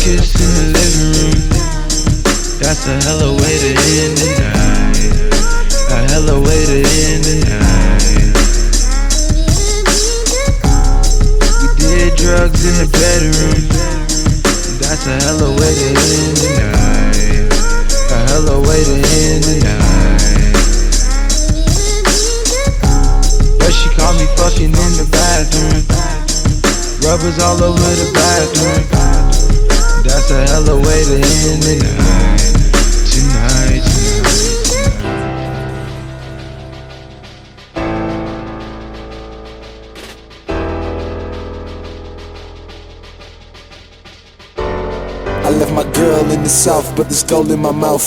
kiss in the living room. That's a hella way to end the night. A hella way to end the night. We did drugs in the bedroom. That's a hella way to end the night. A hella way to end the night. But she caught me fucking in the bathroom. Rubbers all over the bathroom. Tonight, tonight. I left my girl in the south, but there's gold in my mouth.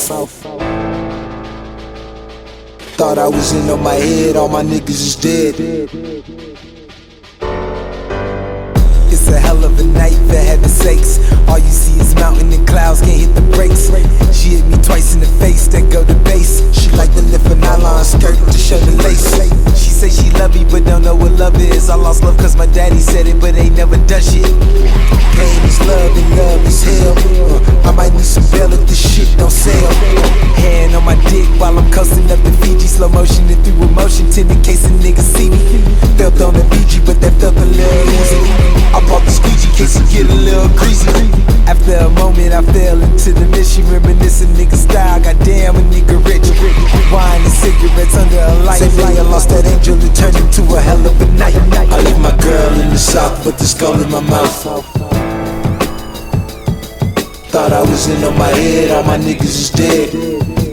Thought I was in on my head, all my niggas is dead. It's a hell of a night for heaven's sakes. Say she love me, but don't know what love is. I lost love cause my daddy said it, but ain't never done shit. Pain is love and love is hell. Uh, I might need some bail if this shit don't sell. Hand on my dick while I'm coasting up the Fiji. Slow motion and through emotion, tin in case a nigga see me. Felt on the BG, but that felt a little easy. I bought the squeegee case it get a little greasy. After a moment, I fell into the mission, reminiscing nigga style. Goddamn, a nigga cigarettes under a light. Say I lost that angel and turned into a hell of a night. I leave my girl in the south, but the skull in my mouth. Thought I was in on my head, all my niggas is dead.